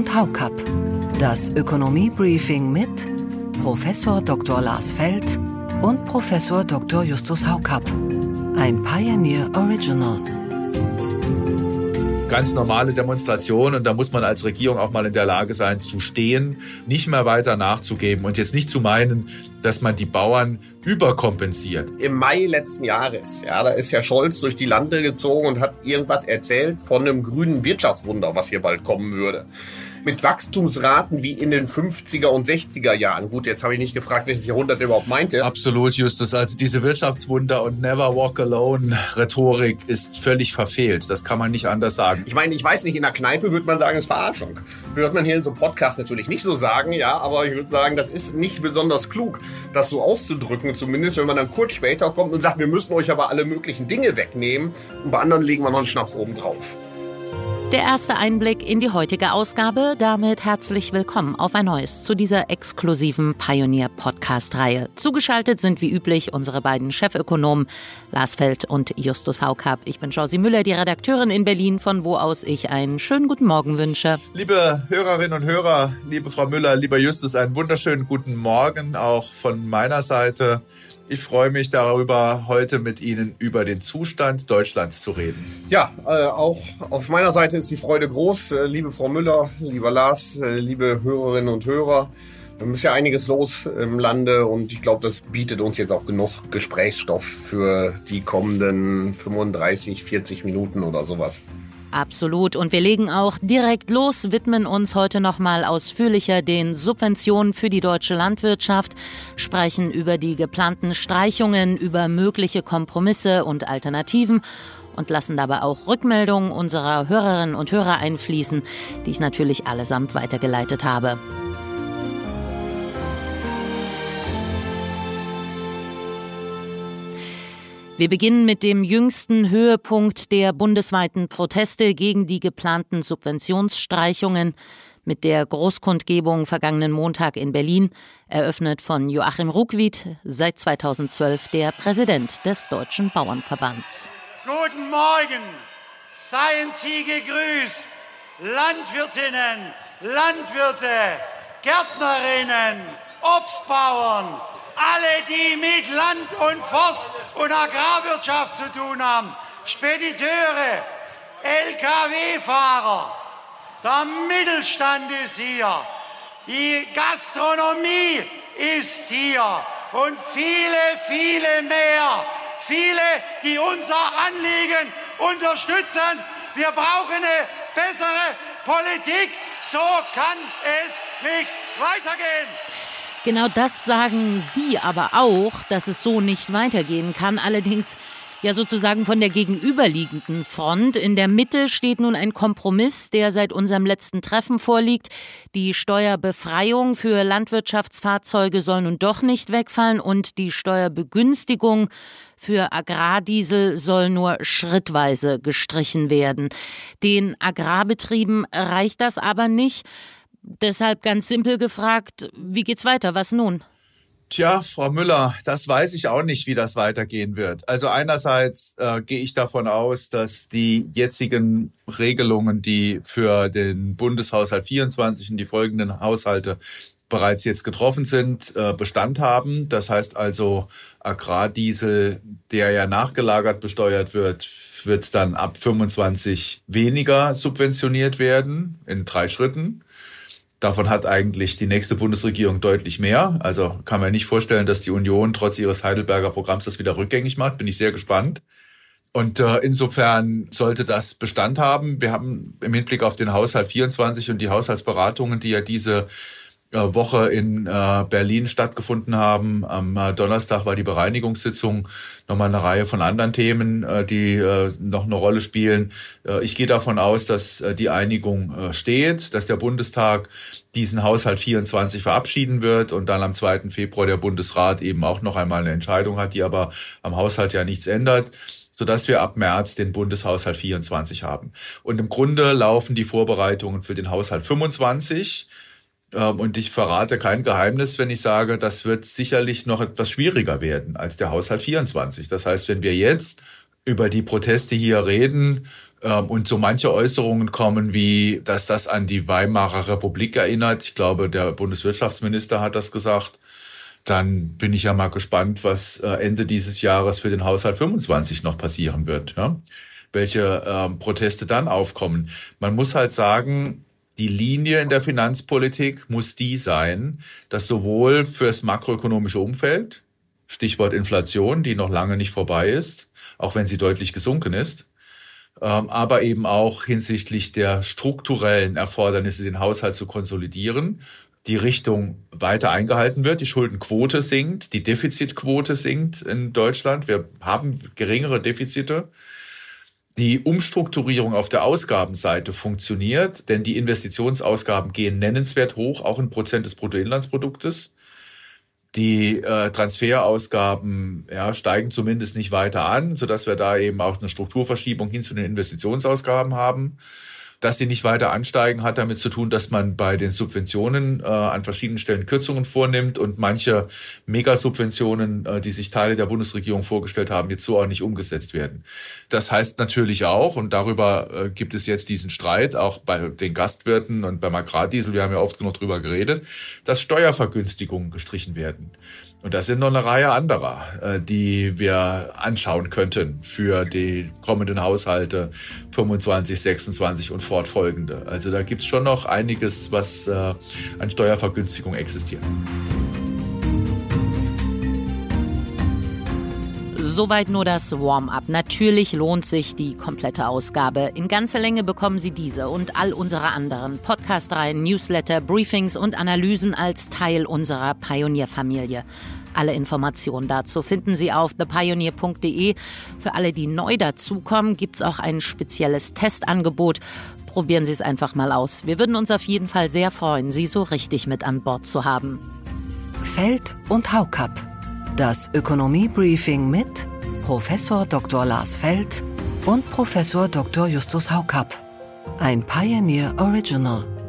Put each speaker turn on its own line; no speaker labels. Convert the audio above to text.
und Haukapp. Das Ökonomie-Briefing mit Professor Dr. Lars Feld und Professor Dr. Justus Haukapp. Ein Pioneer Original
ganz normale Demonstration und da muss man als Regierung auch mal in der Lage sein zu stehen, nicht mehr weiter nachzugeben und jetzt nicht zu meinen, dass man die Bauern überkompensiert.
Im Mai letzten Jahres, ja, da ist Herr Scholz durch die Lande gezogen und hat irgendwas erzählt von einem grünen Wirtschaftswunder, was hier bald kommen würde mit Wachstumsraten wie in den 50er und 60er Jahren. Gut, jetzt habe ich nicht gefragt, welches Jahrhundert er überhaupt meinte.
Absolut, Justus. Also diese Wirtschaftswunder und Never Walk Alone Rhetorik ist völlig verfehlt. Das kann man nicht anders sagen.
Ich meine, ich weiß nicht, in der Kneipe würde man sagen, es ist Verarschung. Würde man hier in so einem Podcast natürlich nicht so sagen, ja, aber ich würde sagen, das ist nicht besonders klug, das so auszudrücken. Zumindest, wenn man dann kurz später kommt und sagt, wir müssen euch aber alle möglichen Dinge wegnehmen und bei anderen legen wir noch einen Schnaps oben drauf.
Der erste Einblick in die heutige Ausgabe. Damit herzlich willkommen auf ein neues zu dieser exklusiven Pioneer-Podcast-Reihe. Zugeschaltet sind wie üblich unsere beiden Chefökonomen Lars Feld und Justus Haukapp. Ich bin Josie Müller, die Redakteurin in Berlin, von wo aus ich einen schönen guten Morgen wünsche.
Liebe Hörerinnen und Hörer, liebe Frau Müller, lieber Justus, einen wunderschönen guten Morgen auch von meiner Seite. Ich freue mich darüber, heute mit Ihnen über den Zustand Deutschlands zu reden.
Ja, äh, auch auf meiner Seite ist die Freude groß. Äh, liebe Frau Müller, lieber Lars, äh, liebe Hörerinnen und Hörer. Es ist ja einiges los im Lande und ich glaube, das bietet uns jetzt auch genug Gesprächsstoff für die kommenden 35, 40 Minuten oder sowas.
Absolut. Und wir legen auch direkt los, widmen uns heute nochmal ausführlicher den Subventionen für die deutsche Landwirtschaft, sprechen über die geplanten Streichungen, über mögliche Kompromisse und Alternativen und lassen dabei auch Rückmeldungen unserer Hörerinnen und Hörer einfließen, die ich natürlich allesamt weitergeleitet habe. Wir beginnen mit dem jüngsten Höhepunkt der bundesweiten Proteste gegen die geplanten Subventionsstreichungen mit der Großkundgebung vergangenen Montag in Berlin, eröffnet von Joachim Ruckwied, seit 2012 der Präsident des Deutschen Bauernverbands.
Guten Morgen, seien Sie gegrüßt, Landwirtinnen, Landwirte, Gärtnerinnen, Obstbauern, alle, die mit Land und Forst und Agrarwirtschaft zu tun haben, Spediteure, Lkw-Fahrer, der Mittelstand ist hier, die Gastronomie ist hier und viele, viele mehr. Viele, die unser Anliegen unterstützen. Wir brauchen eine bessere Politik. So kann es nicht weitergehen.
Genau das sagen Sie aber auch, dass es so nicht weitergehen kann. Allerdings ja sozusagen von der gegenüberliegenden Front. In der Mitte steht nun ein Kompromiss, der seit unserem letzten Treffen vorliegt. Die Steuerbefreiung für Landwirtschaftsfahrzeuge soll nun doch nicht wegfallen und die Steuerbegünstigung für Agrardiesel soll nur schrittweise gestrichen werden. Den Agrarbetrieben reicht das aber nicht. Deshalb ganz simpel gefragt, wie geht's weiter? Was nun?
Tja, Frau Müller, das weiß ich auch nicht, wie das weitergehen wird. Also einerseits äh, gehe ich davon aus, dass die jetzigen Regelungen, die für den Bundeshaushalt 24 und die folgenden Haushalte bereits jetzt getroffen sind, äh, Bestand haben. Das heißt also, Agrardiesel, der ja nachgelagert besteuert wird, wird dann ab 25 weniger subventioniert werden in drei Schritten. Davon hat eigentlich die nächste Bundesregierung deutlich mehr. Also kann man nicht vorstellen, dass die Union trotz ihres Heidelberger Programms das wieder rückgängig macht. Bin ich sehr gespannt. Und äh, insofern sollte das Bestand haben. Wir haben im Hinblick auf den Haushalt 24 und die Haushaltsberatungen, die ja diese Woche in äh, Berlin stattgefunden haben. Am äh, Donnerstag war die Bereinigungssitzung nochmal eine Reihe von anderen Themen, die noch eine Rolle spielen. Ich gehe davon aus, dass die Einigung steht, dass der Bundestag diesen Haushalt 24 verabschieden wird und dann am 2. Februar der Bundesrat eben auch noch einmal eine Entscheidung hat, die aber am Haushalt ja nichts ändert sodass wir ab März den Bundeshaushalt 24 haben. Und im Grunde laufen die Vorbereitungen für den Haushalt 25 ähm, und ich verrate kein Geheimnis, wenn ich sage, das wird sicherlich noch etwas schwieriger werden als der Haushalt 24. Das heißt, wenn wir jetzt über die Proteste hier reden, Ähm, und so manche Äußerungen kommen wie, dass das an die Weimarer Republik erinnert. Ich glaube, der Bundeswirtschaftsminister hat das gesagt. Dann bin ich ja mal gespannt, was äh, Ende dieses Jahres für den Haushalt 25 noch passieren wird. Ja? Welche ähm, Proteste dann aufkommen. Man muss halt sagen, die Linie in der Finanzpolitik muss die sein, dass sowohl fürs makroökonomische Umfeld, Stichwort Inflation, die noch lange nicht vorbei ist, auch wenn sie deutlich gesunken ist, ähm, aber eben auch hinsichtlich der strukturellen Erfordernisse, den Haushalt zu konsolidieren, die Richtung weiter eingehalten wird. Die Schuldenquote sinkt, die Defizitquote sinkt in Deutschland. Wir haben geringere Defizite. Die Umstrukturierung auf der Ausgabenseite funktioniert, denn die Investitionsausgaben gehen nennenswert hoch, auch in Prozent des Bruttoinlandsproduktes. Die äh, Transferausgaben ja, steigen zumindest nicht weiter an, sodass wir da eben auch eine Strukturverschiebung hin zu den Investitionsausgaben haben. Dass sie nicht weiter ansteigen, hat damit zu tun, dass man bei den Subventionen äh, an verschiedenen Stellen Kürzungen vornimmt und manche Megasubventionen, äh, die sich Teile der Bundesregierung vorgestellt haben, jetzt so auch nicht umgesetzt werden. Das heißt natürlich auch, und darüber äh, gibt es jetzt diesen Streit, auch bei den Gastwirten und beim Agrardiesel, wir haben ja oft genug drüber geredet, dass Steuervergünstigungen gestrichen werden. Und das sind noch eine Reihe anderer, äh, die wir anschauen könnten für die kommenden Haushalte 25, 26 und fortfolgende. Also da gibt's schon noch einiges, was äh, an Steuervergünstigung existiert.
Soweit nur das Warm-up. Natürlich lohnt sich die komplette Ausgabe. In ganzer Länge bekommen Sie diese und all unsere anderen Podcast-Reihen, Newsletter, Briefings und Analysen als Teil unserer Pionierfamilie. Alle Informationen dazu finden Sie auf thepioneer.de. Für alle, die neu dazukommen, gibt es auch ein spezielles Testangebot. Probieren Sie es einfach mal aus. Wir würden uns auf jeden Fall sehr freuen, Sie so richtig mit an Bord zu haben.
Feld und Haukapp. Das Ökonomie-Briefing mit Professor Dr. Lars Feld und Professor Dr. Justus Haukapp. Ein Pioneer Original.